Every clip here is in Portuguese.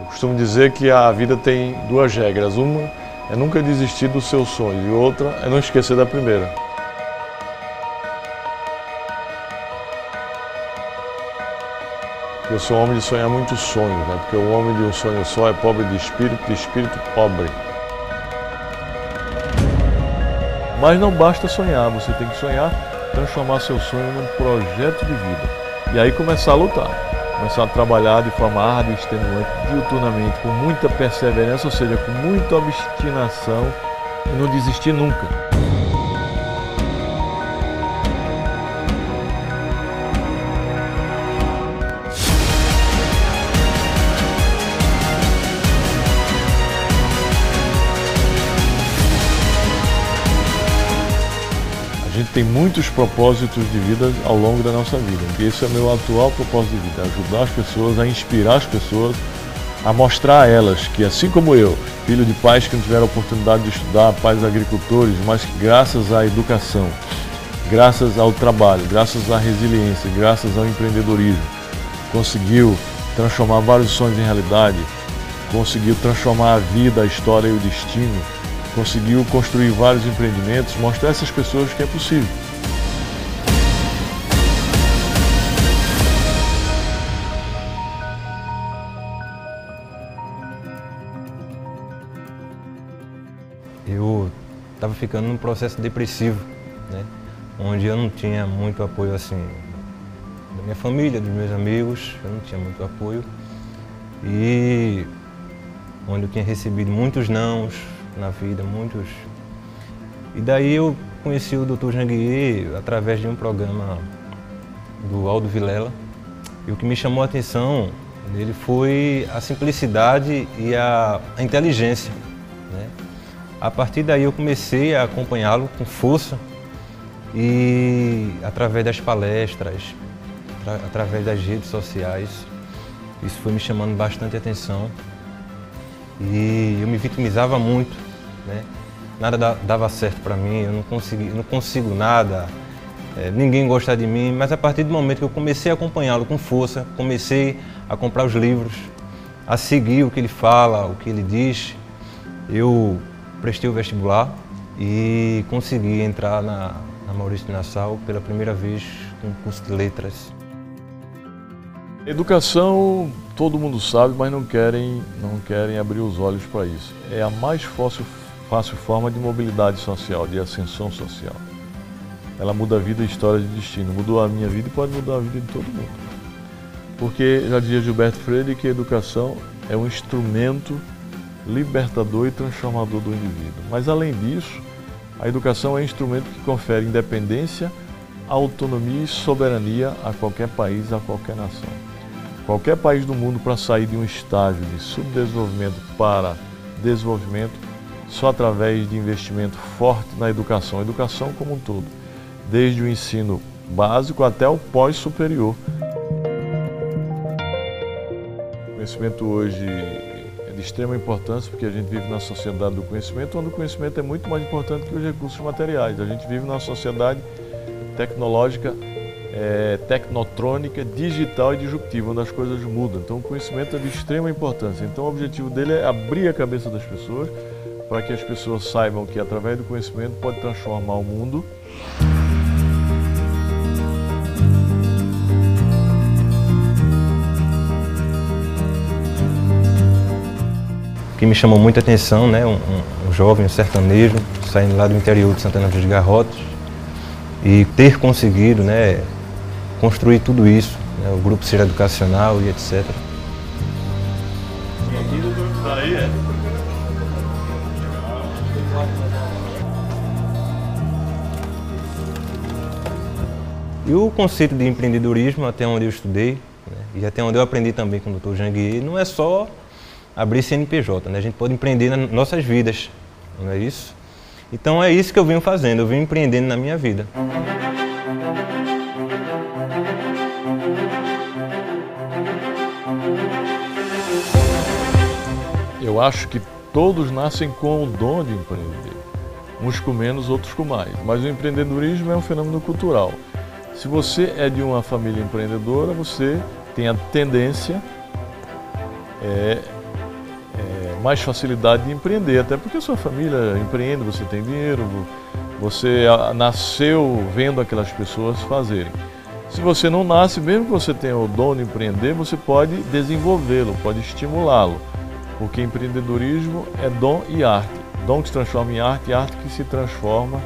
Eu costumo dizer que a vida tem duas regras. Uma é nunca desistir do seu sonho e outra é não esquecer da primeira. Eu sou um homem de sonhar muitos sonhos, né? porque o homem de um sonho só é pobre de espírito, de espírito pobre. Mas não basta sonhar, você tem que sonhar, transformar seu sonho num projeto de vida. E aí começar a lutar, começar a trabalhar de forma árdua e extenuante, diuturnamente, com muita perseverança, ou seja, com muita obstinação e não desistir nunca. Gente tem muitos propósitos de vida ao longo da nossa vida. E esse é o meu atual propósito de vida, ajudar as pessoas, a inspirar as pessoas, a mostrar a elas que, assim como eu, filho de pais que não tiveram a oportunidade de estudar, pais agricultores, mas que graças à educação, graças ao trabalho, graças à resiliência, graças ao empreendedorismo, conseguiu transformar vários sonhos em realidade, conseguiu transformar a vida, a história e o destino conseguiu construir vários empreendimentos, mostrar a essas pessoas que é possível. Eu estava ficando num processo depressivo, né? onde eu não tinha muito apoio assim da minha família, dos meus amigos, eu não tinha muito apoio e onde eu tinha recebido muitos nãos, na vida, muitos. E daí eu conheci o Dr. Janguier através de um programa do Aldo Vilela. E o que me chamou a atenção nele foi a simplicidade e a, a inteligência. Né? A partir daí eu comecei a acompanhá-lo com força e através das palestras, através das redes sociais, isso foi me chamando bastante atenção e eu me vitimizava muito, né? Nada dava certo para mim, eu não, consegui, não consigo nada, é, ninguém gosta de mim, mas a partir do momento que eu comecei a acompanhá-lo com força, comecei a comprar os livros, a seguir o que ele fala, o que ele diz, eu prestei o vestibular e consegui entrar na, na Maurício de Nassau pela primeira vez com curso de letras. Educação todo mundo sabe, mas não querem, não querem abrir os olhos para isso. É a mais fácil, fácil forma de mobilidade social, de ascensão social. Ela muda a vida, a história de destino. Mudou a minha vida e pode mudar a vida de todo mundo. Porque já dizia Gilberto Freire que a educação é um instrumento libertador e transformador do indivíduo. Mas além disso, a educação é um instrumento que confere independência, autonomia e soberania a qualquer país, a qualquer nação. Qualquer país do mundo para sair de um estágio de subdesenvolvimento para desenvolvimento só através de investimento forte na educação, educação como um todo, desde o ensino básico até o pós-superior. O conhecimento hoje é de extrema importância porque a gente vive na sociedade do conhecimento, onde o conhecimento é muito mais importante que os recursos materiais. A gente vive numa sociedade tecnológica é, tecnotrônica, digital e disruptiva, onde as coisas mudam. Então, o conhecimento é de extrema importância. Então, o objetivo dele é abrir a cabeça das pessoas para que as pessoas saibam que, através do conhecimento, pode transformar o mundo. O que me chamou muita atenção, né, um, um jovem, um sertanejo, saindo lá do interior de Santana dos Garrotes, e ter conseguido né, construir tudo isso, né, o grupo ser educacional e etc. E o conceito de empreendedorismo, até onde eu estudei, né, e até onde eu aprendi também com o Dr. Janguier, não é só abrir CNPJ, né? a gente pode empreender nas nossas vidas, não é isso? Então é isso que eu venho fazendo, eu venho empreendendo na minha vida. Eu acho que todos nascem com o dom de empreender. Uns com menos, outros com mais. Mas o empreendedorismo é um fenômeno cultural. Se você é de uma família empreendedora, você tem a tendência é, é, mais facilidade de empreender, até porque a sua família empreende, você tem dinheiro, você nasceu vendo aquelas pessoas fazerem. Se você não nasce, mesmo que você tenha o dom de empreender, você pode desenvolvê-lo, pode estimulá-lo, porque empreendedorismo é dom e arte. Dom que se transforma em arte e arte que se transforma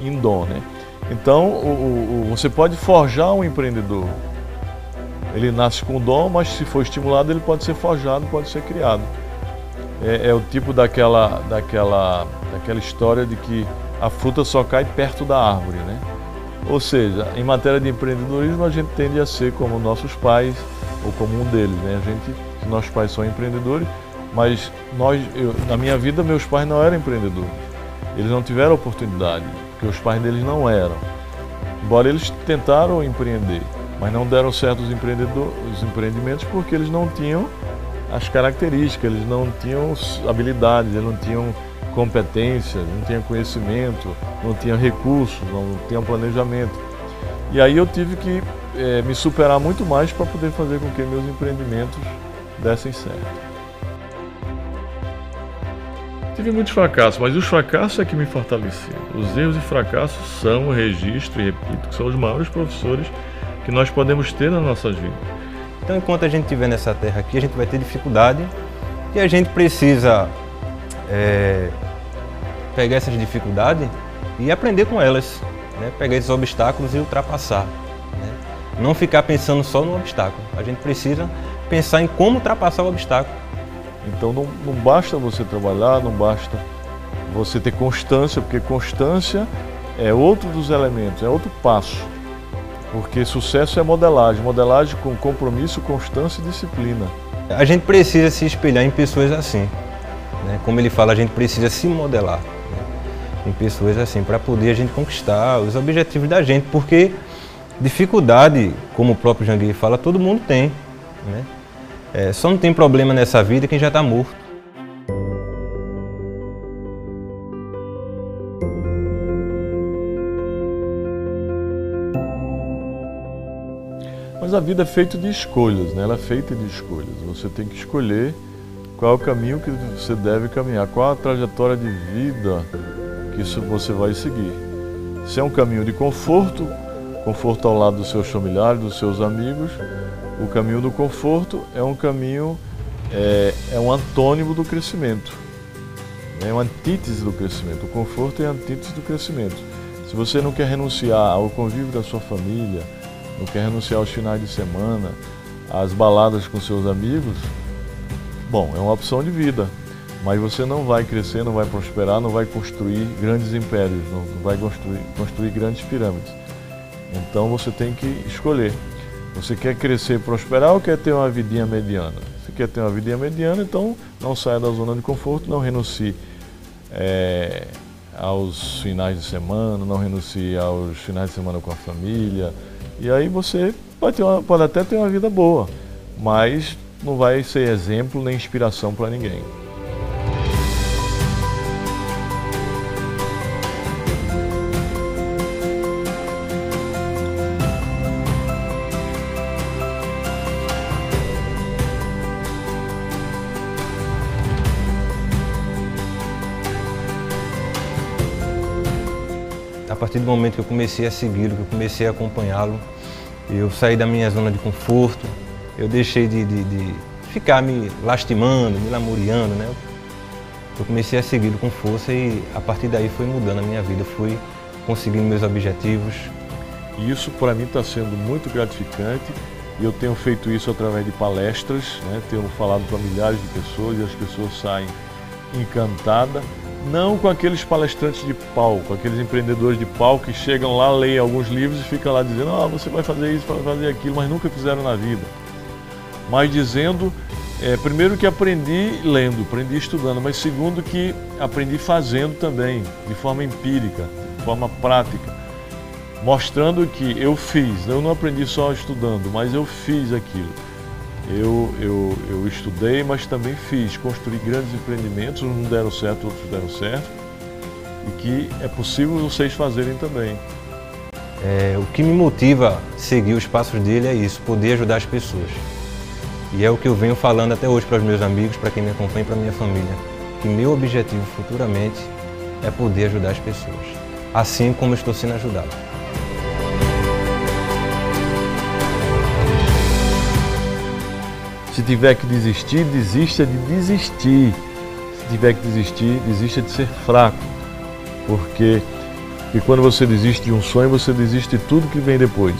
em dom. Né? Então, o, o, você pode forjar um empreendedor. Ele nasce com dom, mas se for estimulado, ele pode ser forjado, pode ser criado. É, é o tipo daquela, daquela, daquela história de que a fruta só cai perto da árvore, né? Ou seja, em matéria de empreendedorismo, a gente tende a ser como nossos pais, ou como um deles, né? A gente, nossos pais são empreendedores, mas nós, eu, na minha vida, meus pais não eram empreendedores. Eles não tiveram oportunidade, porque os pais deles não eram. Embora eles tentaram empreender, mas não deram certo os, os empreendimentos porque eles não tinham as características, eles não tinham habilidades, eles não tinham competência, não tinham conhecimento, não tinham recursos, não tinham planejamento. E aí eu tive que é, me superar muito mais para poder fazer com que meus empreendimentos dessem certo. Tive muitos fracassos, mas os fracassos é que me fortaleceram. Os erros e fracassos são o registro, e repito, que são os maiores professores que nós podemos ter nas nossas vidas. Então, enquanto a gente estiver nessa terra aqui, a gente vai ter dificuldade e a gente precisa é, pegar essas dificuldades e aprender com elas, né? pegar esses obstáculos e ultrapassar. Né? Não ficar pensando só no obstáculo, a gente precisa pensar em como ultrapassar o obstáculo. Então não, não basta você trabalhar, não basta você ter constância, porque constância é outro dos elementos, é outro passo. Porque sucesso é modelagem, modelagem com compromisso, constância e disciplina. A gente precisa se espelhar em pessoas assim. Né? Como ele fala, a gente precisa se modelar né? em pessoas assim, para poder a gente conquistar os objetivos da gente, porque dificuldade, como o próprio Janguei fala, todo mundo tem. Né? É, só não tem problema nessa vida quem já está morto. Mas a vida é feita de escolhas, né? ela é feita de escolhas. Você tem que escolher qual é o caminho que você deve caminhar? Qual a trajetória de vida que você vai seguir? Se é um caminho de conforto, conforto ao lado dos seus familiares, dos seus amigos, o caminho do conforto é um caminho, é, é um antônimo do crescimento. É uma antítese do crescimento. O conforto é a antítese do crescimento. Se você não quer renunciar ao convívio da sua família, não quer renunciar aos finais de semana, às baladas com seus amigos, Bom, é uma opção de vida, mas você não vai crescer, não vai prosperar, não vai construir grandes impérios, não vai construir, construir grandes pirâmides. Então você tem que escolher. Você quer crescer e prosperar ou quer ter uma vidinha mediana? Se quer ter uma vidinha mediana, então não saia da zona de conforto, não renuncie é, aos finais de semana, não renuncie aos finais de semana com a família. E aí você pode, uma, pode até ter uma vida boa, mas não vai ser exemplo nem inspiração para ninguém. Partir do momento que eu comecei a segui-lo, que eu comecei a acompanhá-lo, eu saí da minha zona de conforto, eu deixei de, de, de ficar me lastimando, me lamuriando, né? Eu comecei a segui-lo com força e a partir daí foi mudando a minha vida, fui conseguindo meus objetivos. Isso para mim está sendo muito gratificante e eu tenho feito isso através de palestras, né? tenho falado para milhares de pessoas e as pessoas saem encantadas, não com aqueles palestrantes de palco, aqueles empreendedores de palco que chegam lá, leem alguns livros e ficam lá dizendo, ah, você vai fazer isso, vai fazer aquilo, mas nunca fizeram na vida mas dizendo, é, primeiro que aprendi lendo, aprendi estudando, mas segundo que aprendi fazendo também, de forma empírica, de forma prática, mostrando que eu fiz, eu não aprendi só estudando, mas eu fiz aquilo. Eu, eu, eu estudei, mas também fiz, construí grandes empreendimentos, uns não deram certo, outros deram certo, e que é possível vocês fazerem também. É, o que me motiva a seguir os passos dele é isso, poder ajudar as pessoas. E é o que eu venho falando até hoje para os meus amigos, para quem me acompanha para minha família, que meu objetivo futuramente é poder ajudar as pessoas, assim como estou sendo ajudado. Se tiver que desistir, desista de desistir. Se tiver que desistir, desista de ser fraco. Porque, porque quando você desiste de um sonho, você desiste de tudo que vem depois.